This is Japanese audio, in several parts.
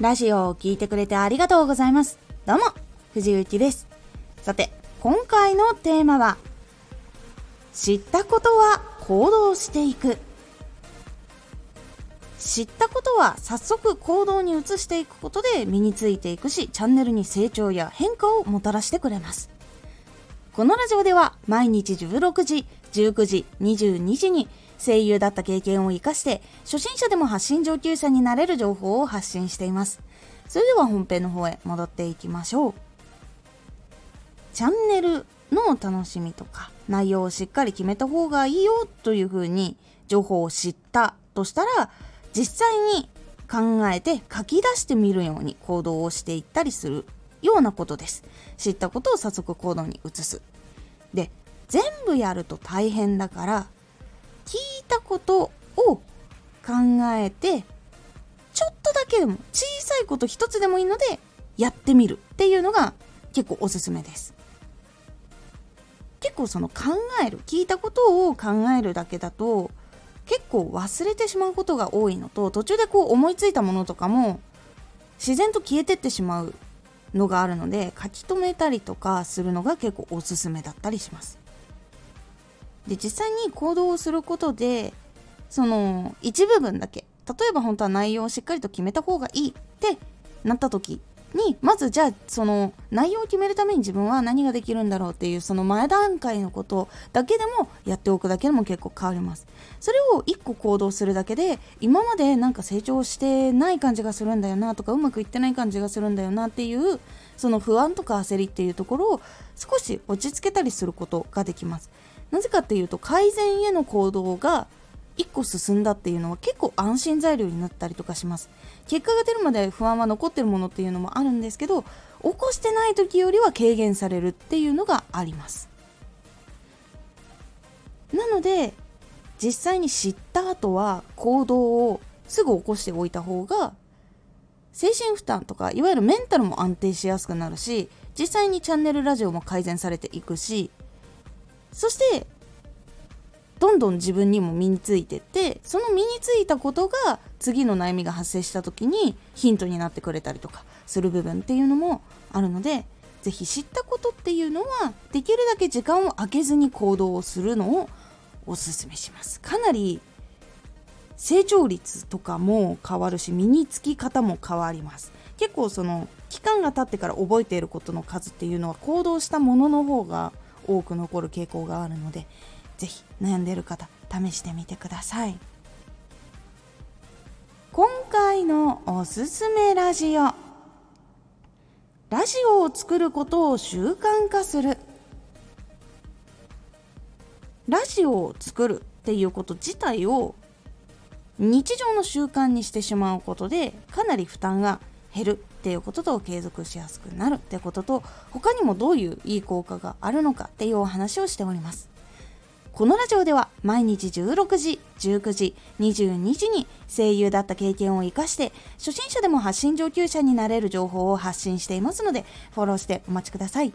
ラジオを聴いてくれてありがとうございます。どうも、藤幸です。さて、今回のテーマは、知ったことは行動していく。知ったことは早速行動に移していくことで身についていくし、チャンネルに成長や変化をもたらしてくれます。このラジオでは毎日16時、19時、22時に声優だった経験を活かして初心者でも発信上級者になれる情報を発信しています。それでは本編の方へ戻っていきましょう。チャンネルの楽しみとか内容をしっかり決めた方がいいよというふうに情報を知ったとしたら実際に考えて書き出してみるように行動をしていったりするようなことです。知ったことを早速行動に移す。で、全部やると大変だから、聞いたことを考えて、ちょっとだけでも小さいこと一つでもいいのでやってみるっていうのが結構おすすめです。結構その考える聞いたことを考えるだけだと結構忘れてしまうことが多いのと途中でこう思いついたものとかも自然と消えてってしまうのがあるので書き留めたりとかするのが結構おすすめだったりします。で実際に行動をすることでその一部分だけ例えば本当は内容をしっかりと決めた方がいいってなった時にまずじゃあその内容を決めるために自分は何ができるんだろうっていうその前段階のことだけでもやっておくだけでも結構変わります。それを1個行動するだけで今までなんか成長してない感じがするんだよなとかうまくいってない感じがするんだよなっていうその不安とか焦りっていうところを少し落ち着けたりすることができます。なぜかっていうと改善への行動が1個進んだっていうのは結構安心材料になったりとかします。結果が出るまで不安は残ってるものっていうのもあるんですけど起こしてない時よりは軽減されるっていうのがあります。なので実際に知った後は行動をすぐ起こしておいた方が精神負担とかいわゆるメンタルも安定しやすくなるし実際にチャンネルラジオも改善されていくしそしてどんどん自分にも身についてってその身についたことが次の悩みが発生した時にヒントになってくれたりとかする部分っていうのもあるので是非知ったことっていうのはできるだけ時間を空けずに行動をするのをおすすめします。かなり成長率とかも変わるし身につき方も変わります。結構その期間が経ってから覚えていることの数っていうのは行動したものの方が多く残る傾向があるので是非悩んでいる方試してみてください。今回のおすすめラジオ。ラジオを作ることを習慣化する。ラジオを作るっていうこと自体を日常の習慣にしてしまうことでかなり負担が減る。っていうことと継続しやすくなるってことと他にもどういういい効果があるのかっていうお話をしておりますこのラジオでは毎日16時、19時、22時に声優だった経験を活かして初心者でも発信上級者になれる情報を発信していますのでフォローしてお待ちください。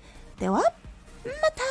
では、また。